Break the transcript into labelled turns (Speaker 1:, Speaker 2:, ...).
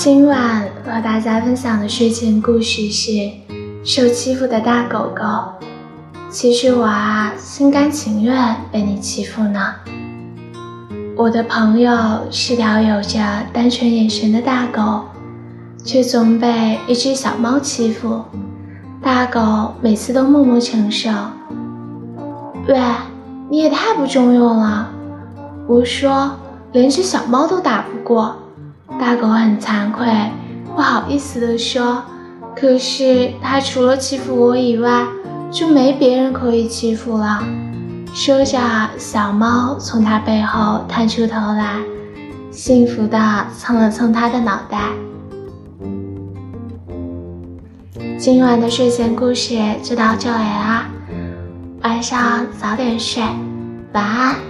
Speaker 1: 今晚和大家分享的睡前故事是《受欺负的大狗狗》。其实我啊，心甘情愿被你欺负呢。我的朋友是条有着单纯眼神的大狗，却总被一只小猫欺负。大狗每次都默默承受。喂，你也太不中用了！我说，连只小猫都打不过。大狗很惭愧，不好意思地说：“可是它除了欺负我以外，就没别人可以欺负了。”说着，小猫从它背后探出头来，幸福地蹭了蹭它的脑袋。今晚的睡前故事就到这里啦，晚上早点睡，晚安。